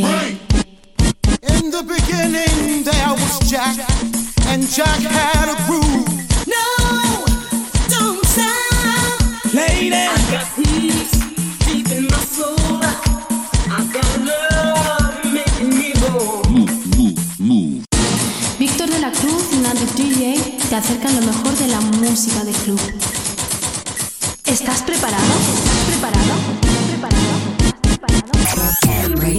DJ. In the beginning, there was Jack, and Jack had a groove. No, don't stop. Lady, I got peace deep in my soul. I got love making me go. Víctor de la Cruz y Nandi DJ te acercan lo mejor de la música de club. ¿Estás preparado?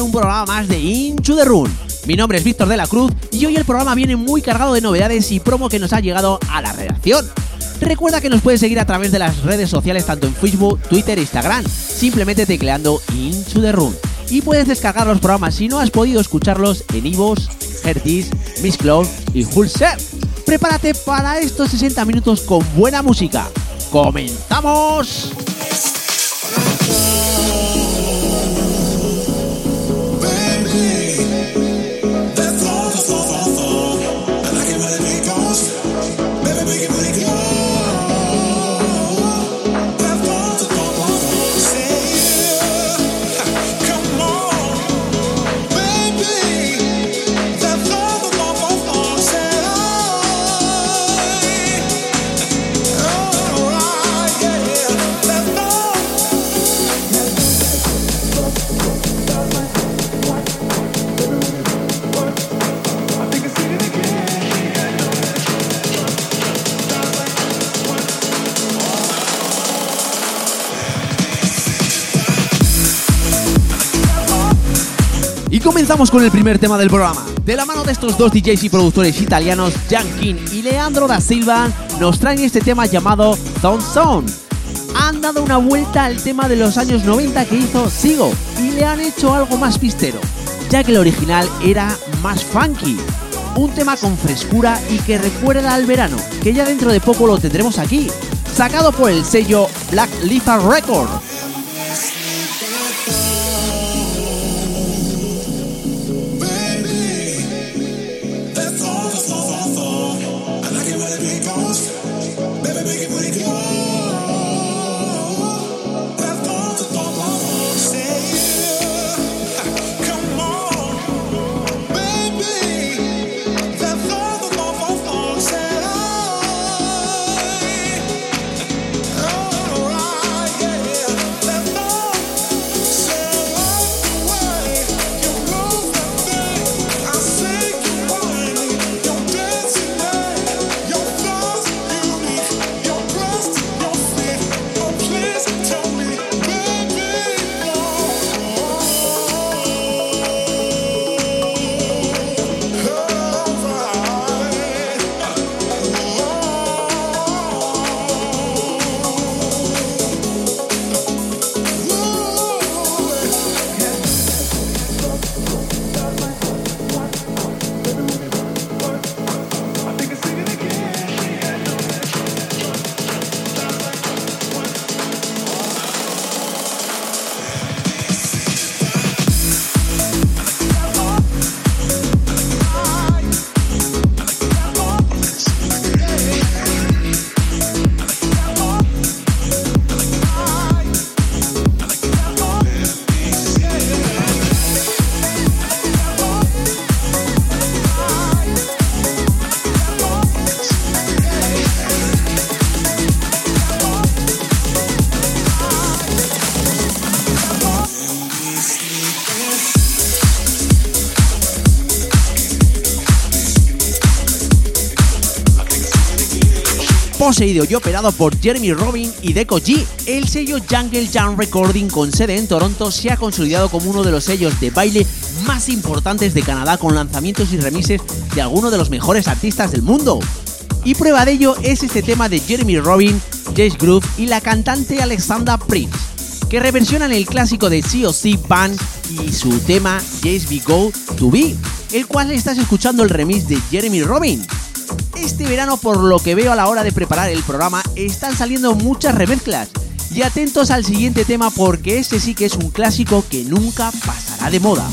un programa más de Into the Room. Mi nombre es Víctor de la Cruz y hoy el programa viene muy cargado de novedades y promo que nos ha llegado a la redacción. Recuerda que nos puedes seguir a través de las redes sociales tanto en Facebook, Twitter e Instagram, simplemente tecleando Into the Room. Y puedes descargar los programas si no has podido escucharlos en Ivos, Hertis, Miss Cloud y Hulser. Prepárate para estos 60 minutos con buena música. ¡Comenzamos! Comenzamos con el primer tema del programa. De la mano de estos dos DJs y productores italianos, King y Leandro da Silva, nos traen este tema llamado Zone Zone. Han dado una vuelta al tema de los años 90 que hizo Sigo y le han hecho algo más pistero, ya que el original era más funky. Un tema con frescura y que recuerda al verano, que ya dentro de poco lo tendremos aquí, sacado por el sello Black Lizard Record. Y operado por Jeremy Robin y Deco G. El sello Jungle Jam Recording con sede en Toronto se ha consolidado como uno de los sellos de baile más importantes de Canadá con lanzamientos y remises de algunos de los mejores artistas del mundo. Y prueba de ello es este tema de Jeremy Robin, Jess Groove y la cantante Alexandra Prince, que reversionan el clásico de COC Band y su tema Jess Be Go To Be, el cual estás escuchando el remix de Jeremy Robin. Este verano, por lo que veo a la hora de preparar el programa, están saliendo muchas remezclas. Y atentos al siguiente tema porque este sí que es un clásico que nunca pasará de moda.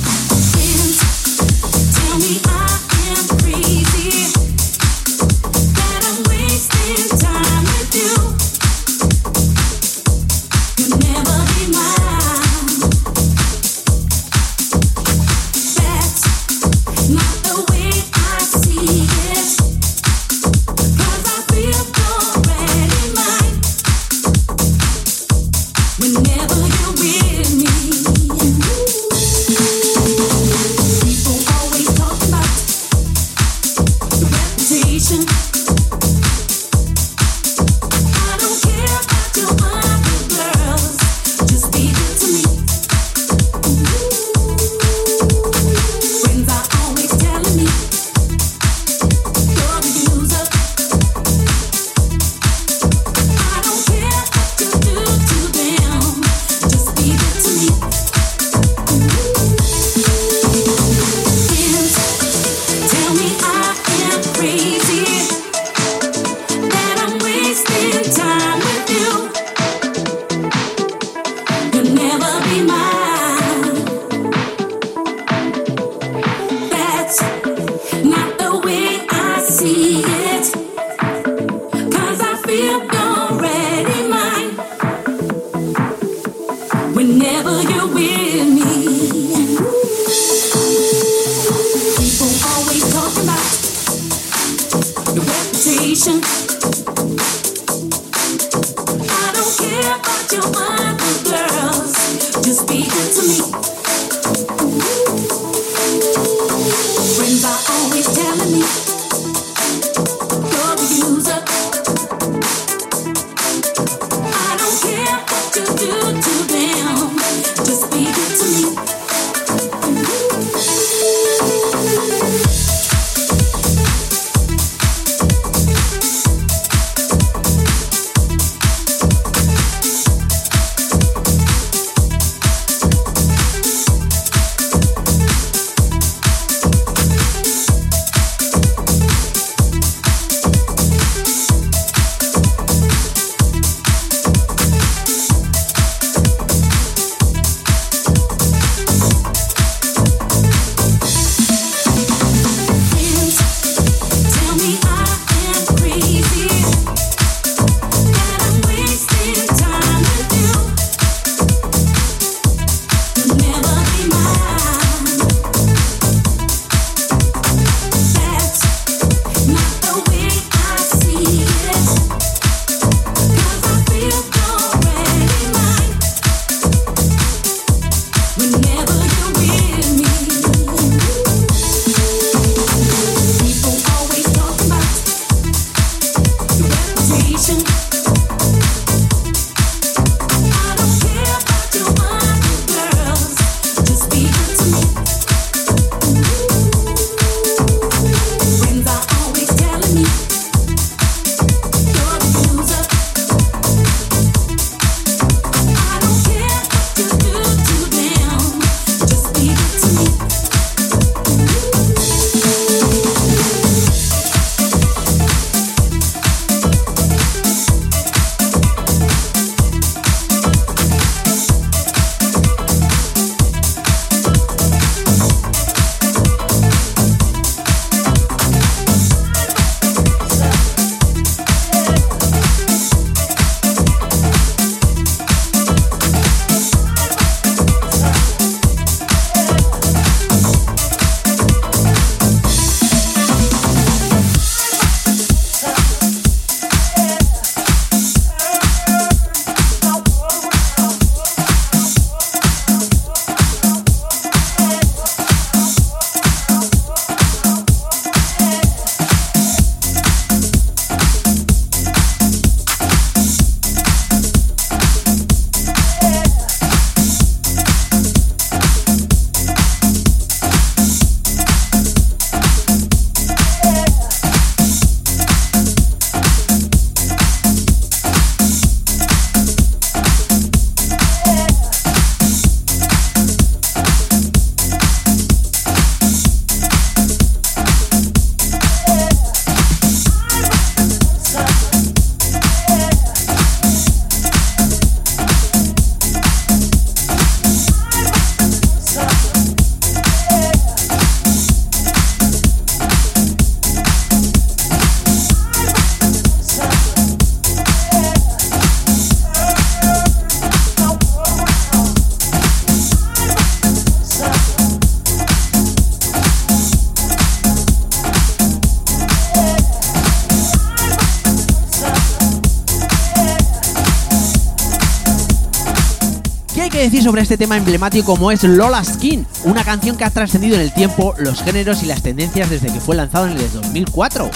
Sobre este tema emblemático como es Lola Skin, una canción que ha trascendido en el tiempo, los géneros y las tendencias desde que fue lanzado en el 2004.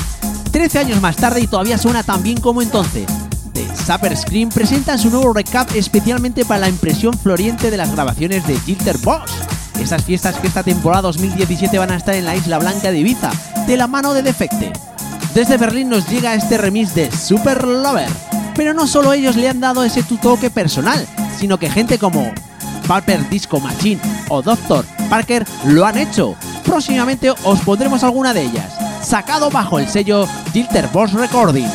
Trece años más tarde y todavía suena tan bien como entonces. The Supper Scream presenta su nuevo recap especialmente para la impresión floriente de las grabaciones de Gilter Boss. Esas fiestas que esta temporada 2017 van a estar en la Isla Blanca de Ibiza, de la mano de Defecte. Desde Berlín nos llega este remix de Super Lover. Pero no solo ellos le han dado ese tu toque personal, sino que gente como Pulper Disco Machine o Dr. Parker lo han hecho. Próximamente os pondremos alguna de ellas, sacado bajo el sello Gilter Boss Recording.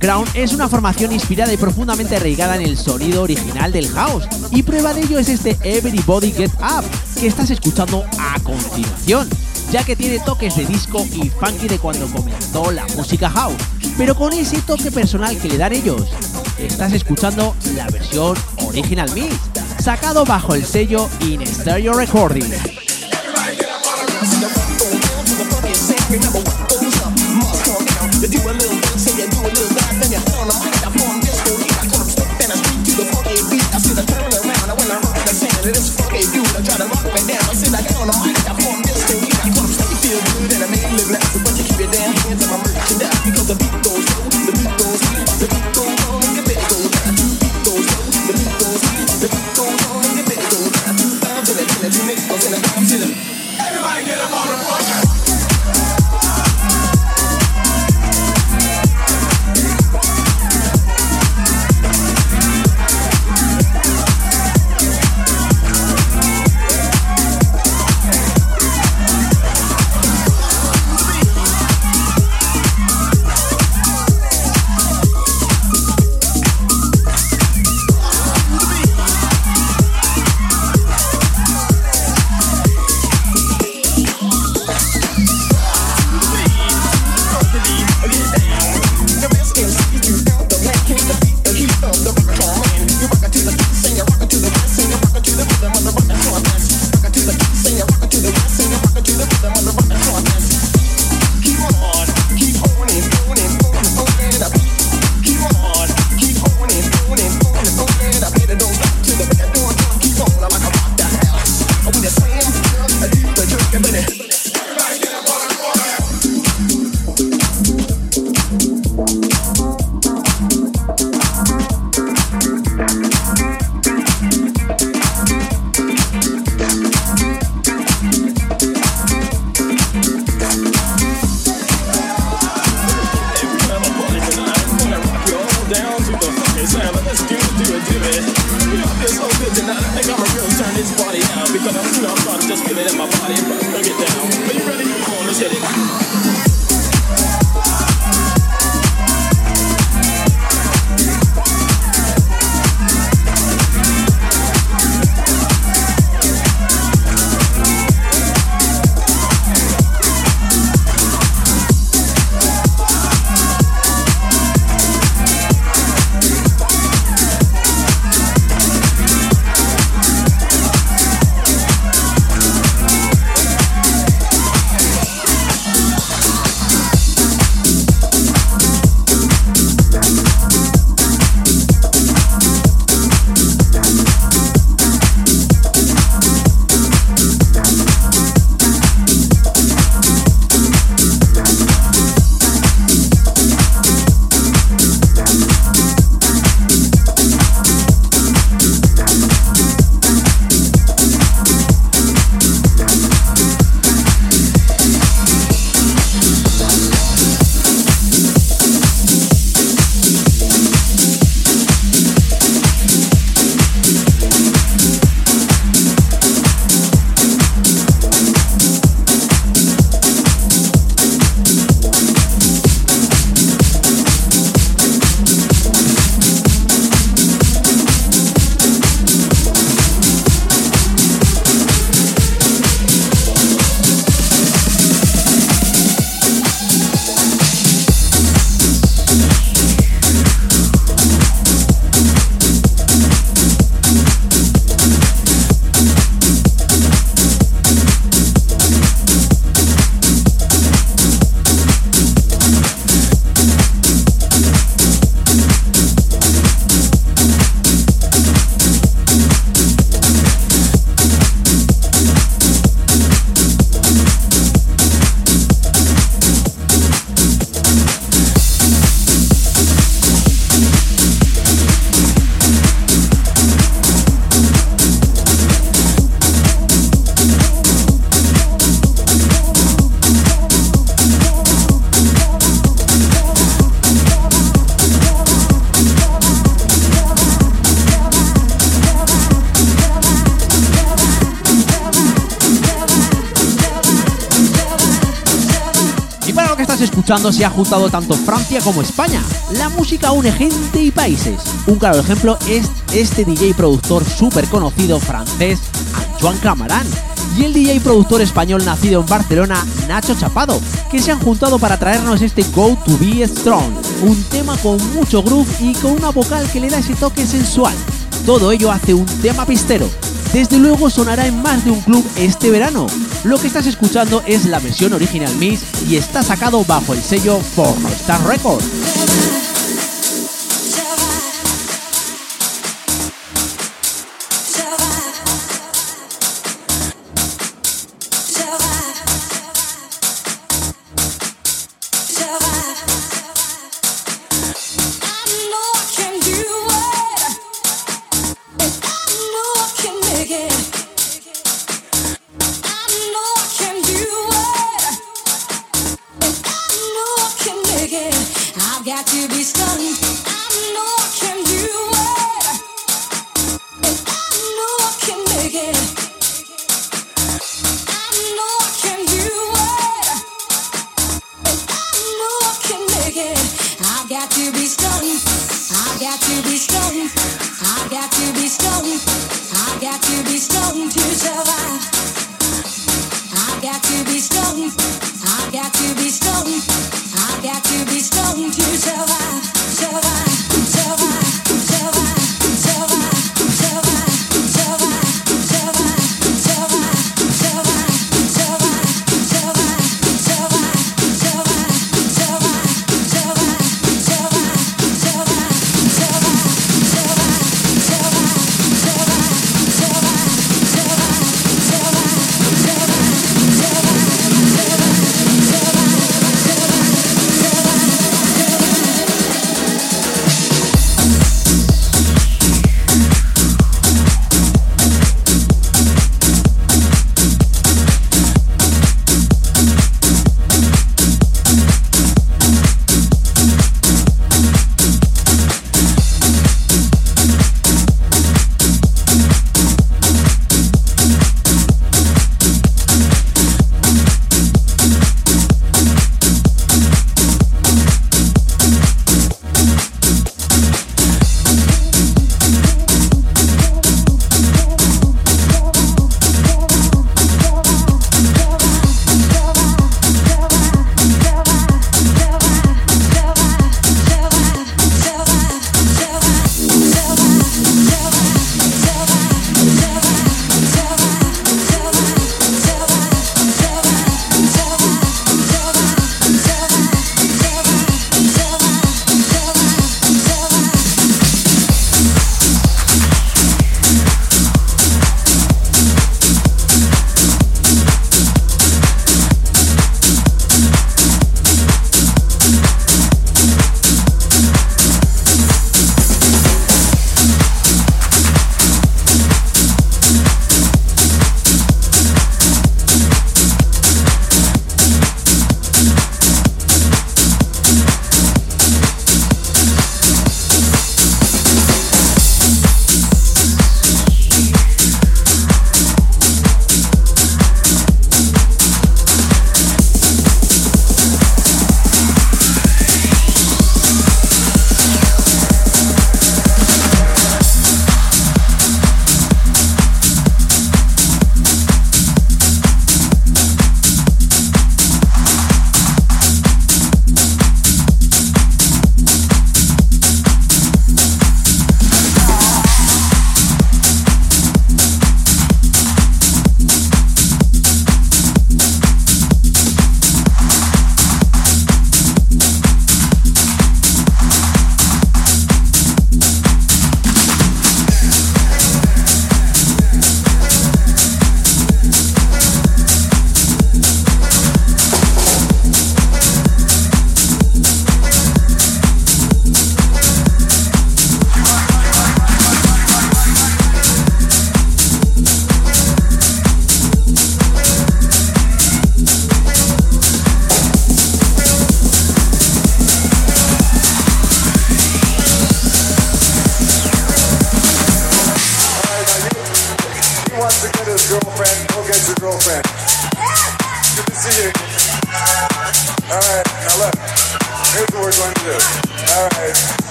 Crown es una formación inspirada y profundamente arraigada en el sonido original del house, y prueba de ello es este Everybody Get Up, que estás escuchando a continuación, ya que tiene toques de disco y funky de cuando comenzó la música house, pero con ese toque personal que le dan ellos. Estás escuchando la versión Original Mix, sacado bajo el sello In Stereo Recording. Everybody escuchando se ha juntado tanto Francia como España. La música une gente y países. Un claro ejemplo es este DJ productor súper conocido francés, Antoine Camarán, y el DJ productor español nacido en Barcelona, Nacho Chapado, que se han juntado para traernos este Go to Be Strong, un tema con mucho groove y con una vocal que le da ese toque sensual. Todo ello hace un tema pistero. Desde luego sonará en más de un club este verano. Lo que estás escuchando es la versión original Mix y está sacado bajo el sello Pornostar Records.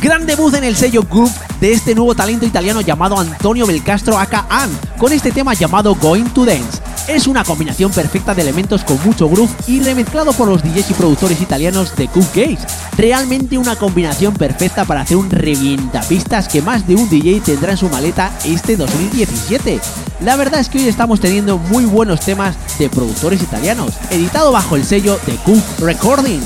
Gran debut en el sello Group de este nuevo talento italiano llamado Antonio Belcastro aka con este tema llamado Going to Dance. Es una combinación perfecta de elementos con mucho groove y remezclado por los DJs y productores italianos de Cook Gates. Realmente una combinación perfecta para hacer un revientapistas que más de un DJ tendrá en su maleta este 2017. La verdad es que hoy estamos teniendo muy buenos temas de productores italianos, editado bajo el sello de Cook Recording.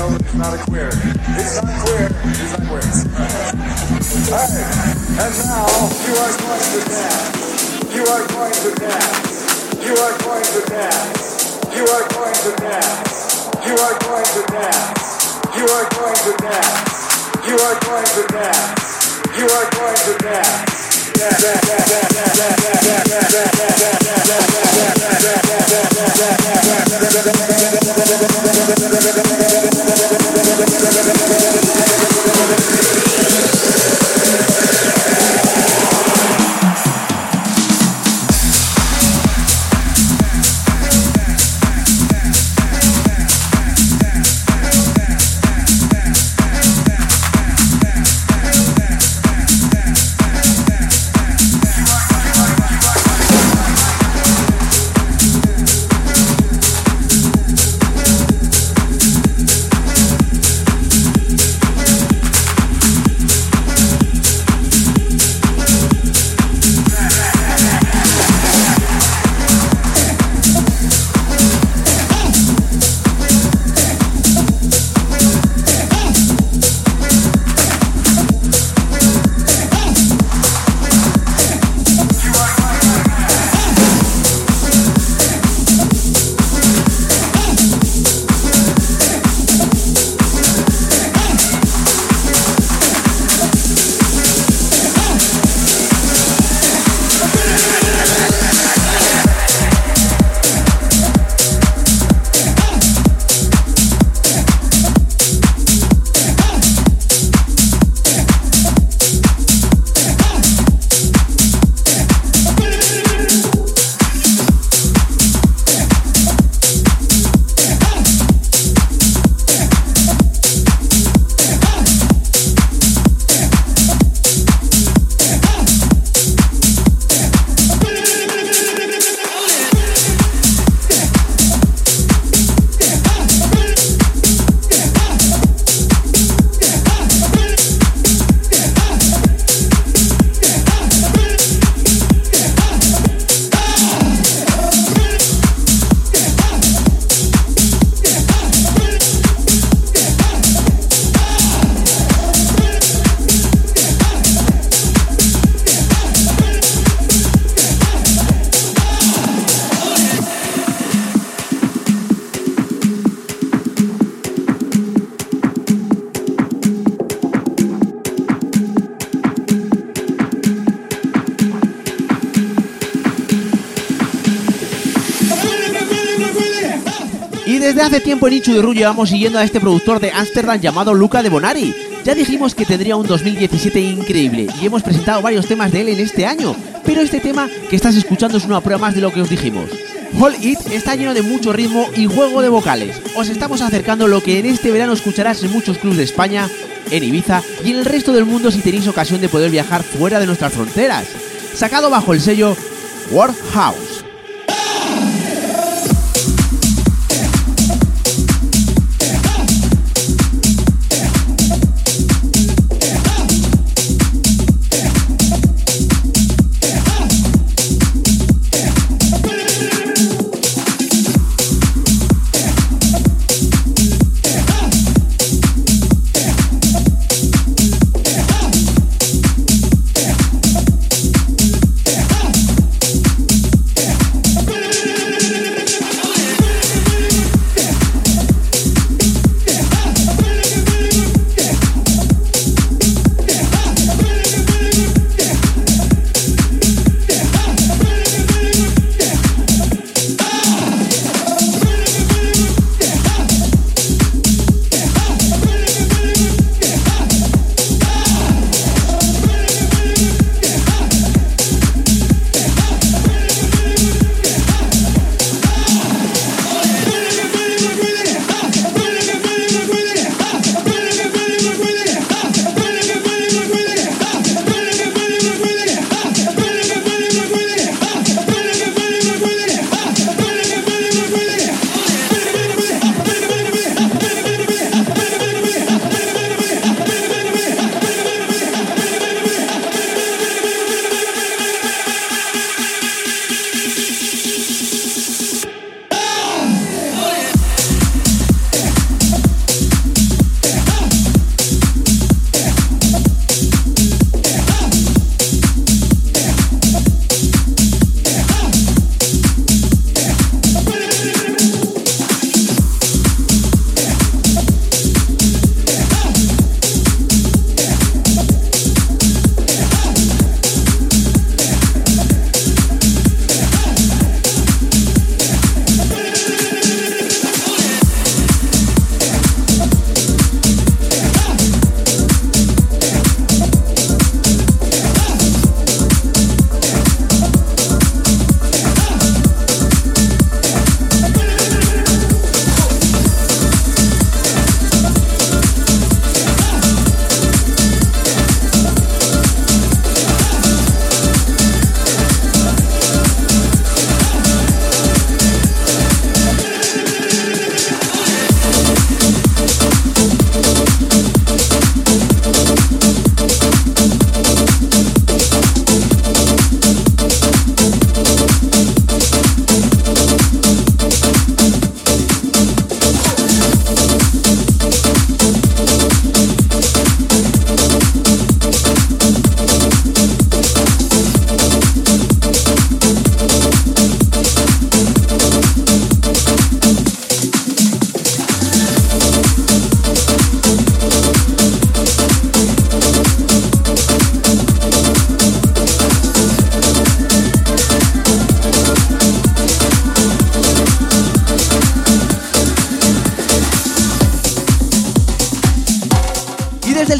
Know he's not a queer. It's not queer. It's not queer. Alright. And now you are going to dance. You are going to dance. You are going to dance. You are going to dance. You are going to dance. You are going to dance. You are going to dance. You are going to. Dance, Thank you. Desde hace tiempo en Inchu de Ru llevamos siguiendo a este productor de Ámsterdam llamado Luca de Bonari. Ya dijimos que tendría un 2017 increíble y hemos presentado varios temas de él en este año, pero este tema que estás escuchando es una prueba más de lo que os dijimos. All It está lleno de mucho ritmo y juego de vocales. Os estamos acercando lo que en este verano escucharás en muchos clubs de España, en Ibiza y en el resto del mundo si tenéis ocasión de poder viajar fuera de nuestras fronteras. Sacado bajo el sello World House.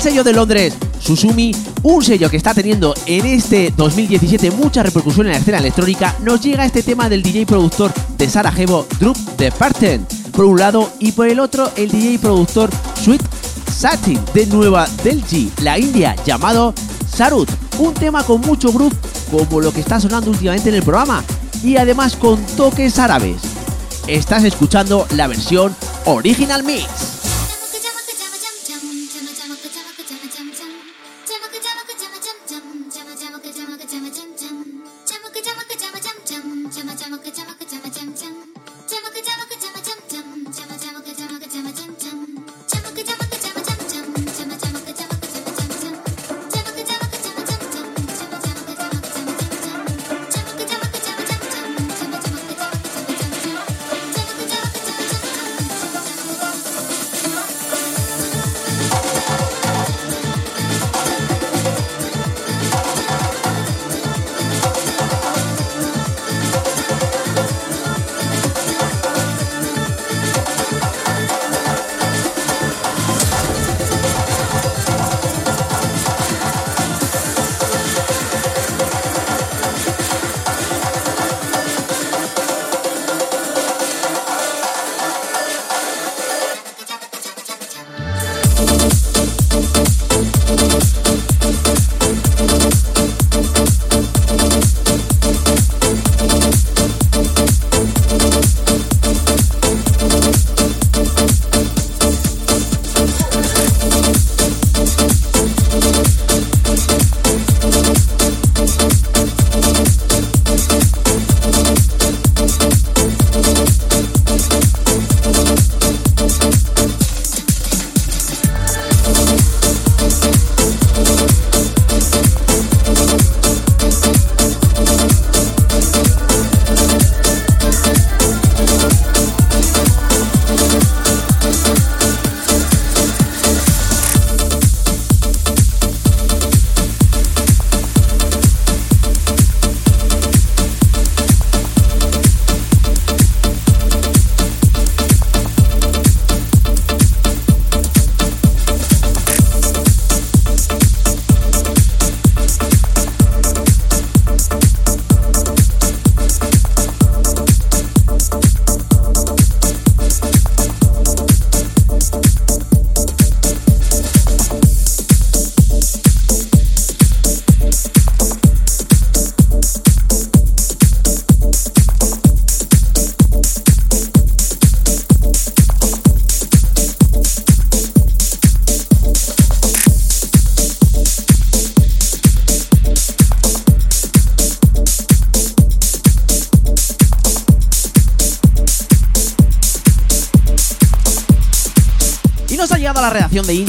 El sello de Londres, Susumi, un sello que está teniendo en este 2017 mucha repercusión en la escena electrónica, nos llega este tema del DJ productor de Sarajevo, Drup de Parten, por un lado, y por el otro, el DJ productor Sweet Satin de Nueva Delhi, la India, llamado Sarut, un tema con mucho groove, como lo que está sonando últimamente en el programa, y además con toques árabes. Estás escuchando la versión Original Mix.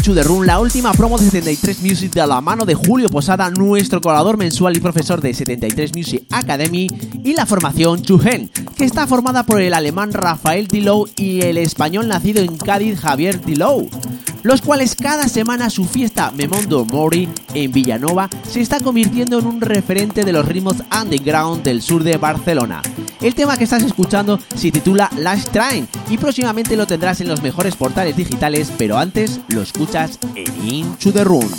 Inchu de Run, la última promo de 73 Music de la mano de Julio Posada, nuestro colaborador mensual y profesor de 73 Music Academy, y la formación Chuhen, que está formada por el alemán Rafael Dilow y el español nacido en Cádiz Javier Dilow los cuales cada semana su fiesta Memondo Mori en Villanova se está convirtiendo en un referente de los ritmos underground del sur de Barcelona. El tema que estás escuchando se titula Last Train y próximamente lo tendrás en los mejores portales digitales, pero antes lo escuchas en Into the Room.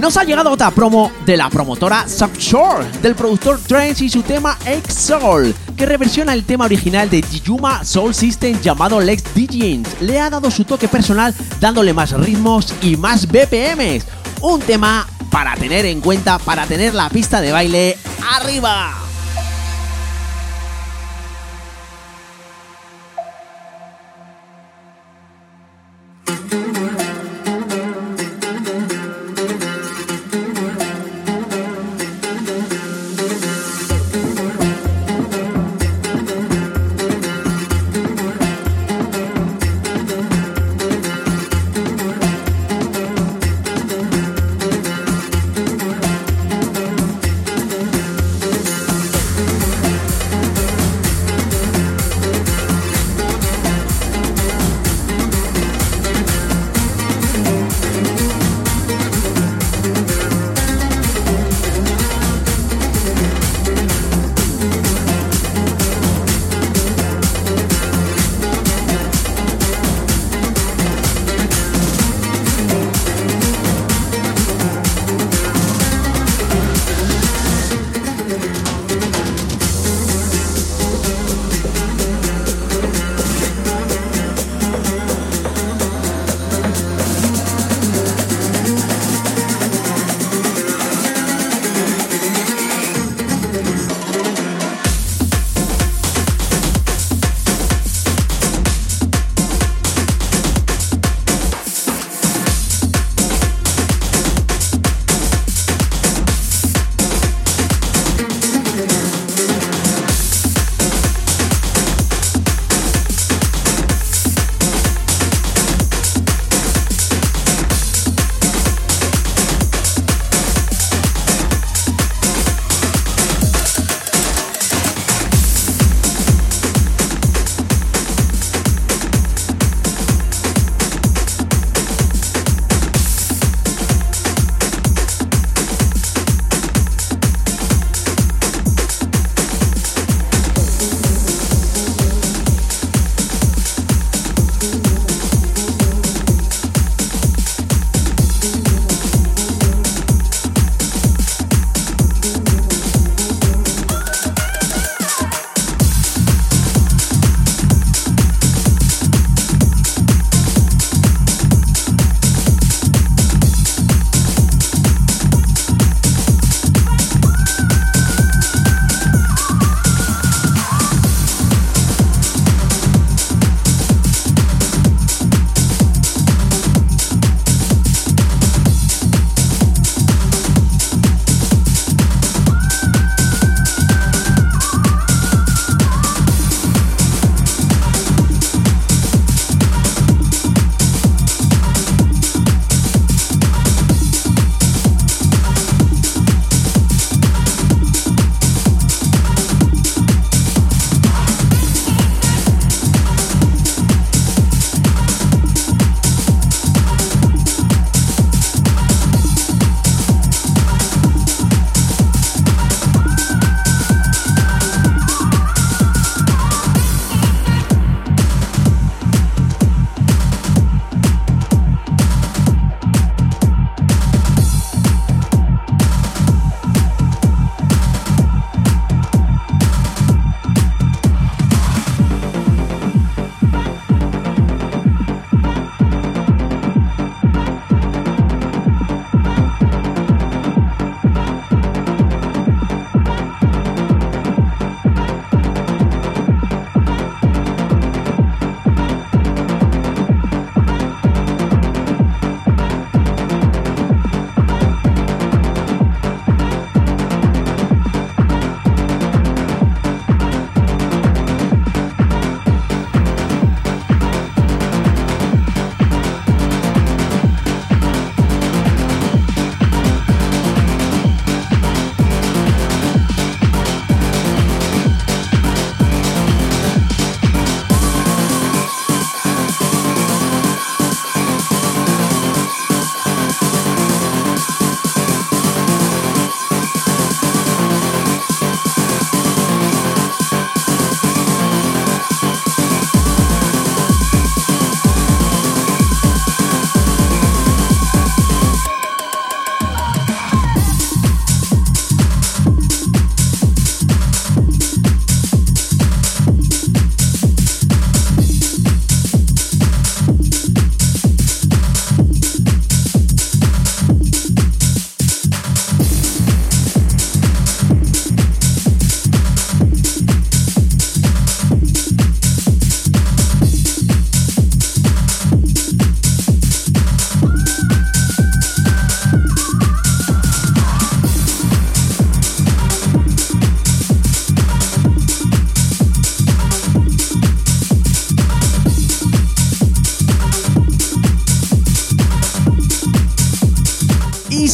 Nos ha llegado otra promo de la promotora Subshore, del productor Trance y su tema X-Soul, que reversiona el tema original de Jiyuma Soul System llamado Lex Digins. Le ha dado su toque personal dándole más ritmos y más BPMs. Un tema para tener en cuenta, para tener la pista de baile arriba.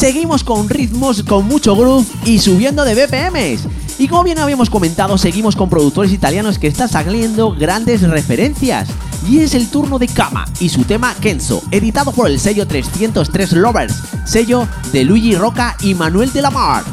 Seguimos con ritmos con mucho groove y subiendo de BPMs. Y como bien habíamos comentado, seguimos con productores italianos que están saliendo grandes referencias. Y es el turno de Kama y su tema Kenzo, editado por el sello 303 Lovers, sello de Luigi Roca y Manuel de la Mar.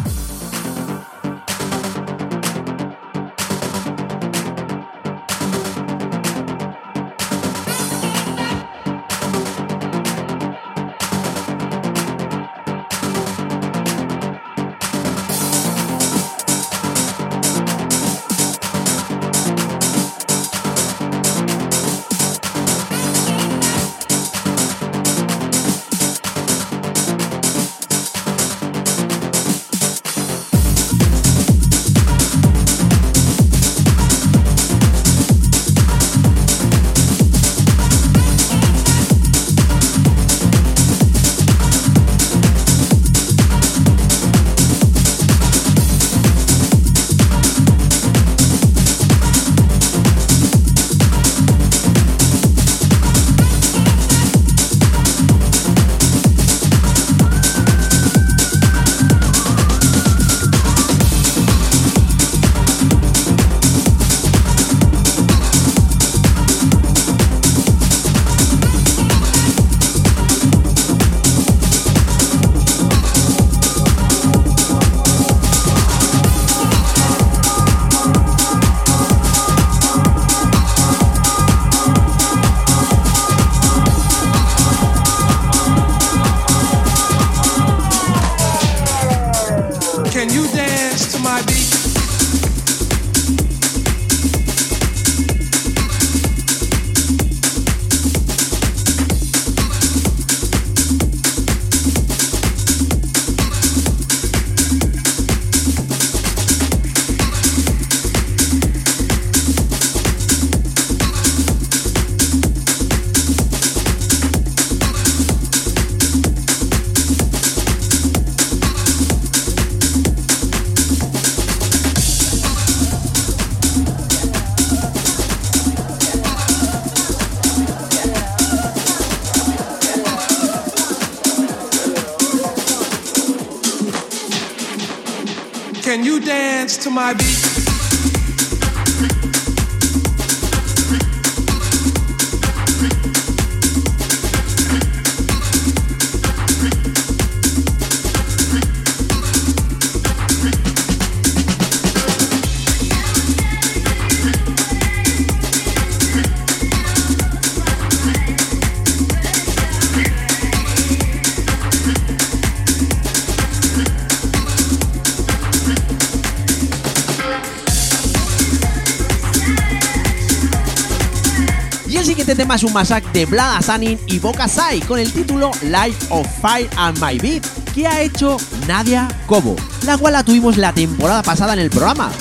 Un masacre de Vlad Asanin y Boca Sai con el título Life of Fire and My Beat que ha hecho Nadia Cobo, la cual la tuvimos la temporada pasada en el programa.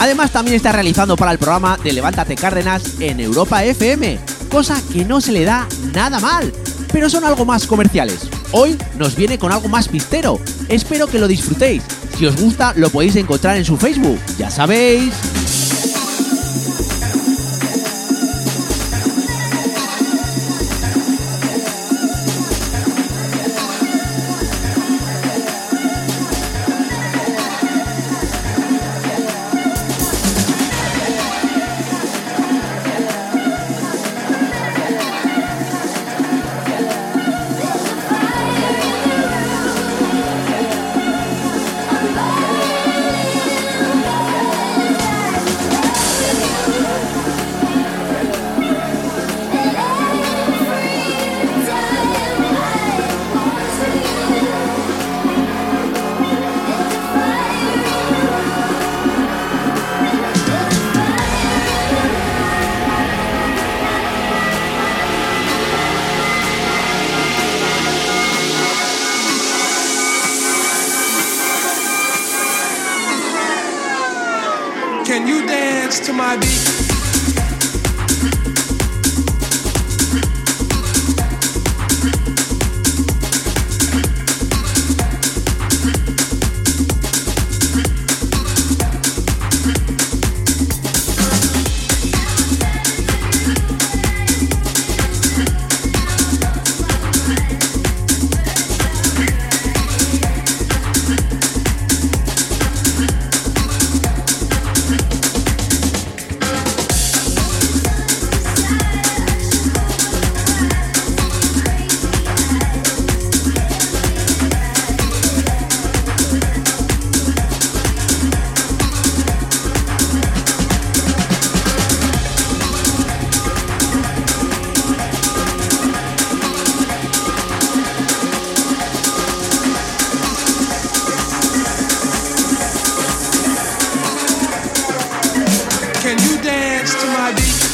Además también está realizando para el programa de Levántate Cárdenas en Europa FM, cosa que no se le da nada mal, pero son algo más comerciales. Hoy nos viene con algo más pistero, espero que lo disfrutéis. Si os gusta lo podéis encontrar en su Facebook, ya sabéis. body.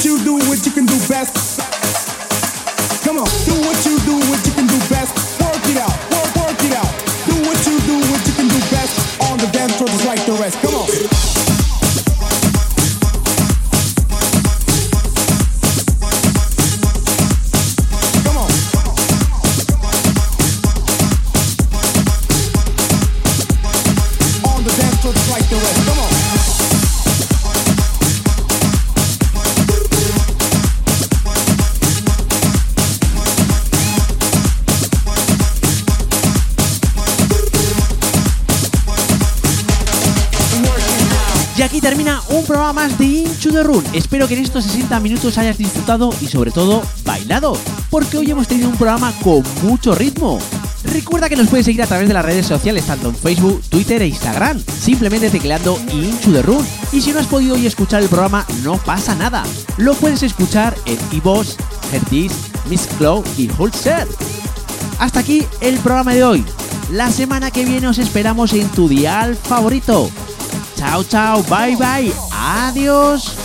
What you do, what you can do best. Come on, do what you do, Run. Espero que en estos 60 minutos hayas disfrutado y sobre todo bailado, porque hoy hemos tenido un programa con mucho ritmo. Recuerda que nos puedes seguir a través de las redes sociales, tanto en Facebook, Twitter e Instagram, simplemente tecleando Into the Run. Y si no has podido hoy escuchar el programa, no pasa nada. Lo puedes escuchar en iVoox, Heardis, Miss Cloud y Holzer. Hasta aquí el programa de hoy. La semana que viene os esperamos en tu dial favorito. Chao, chao, bye, bye, adiós.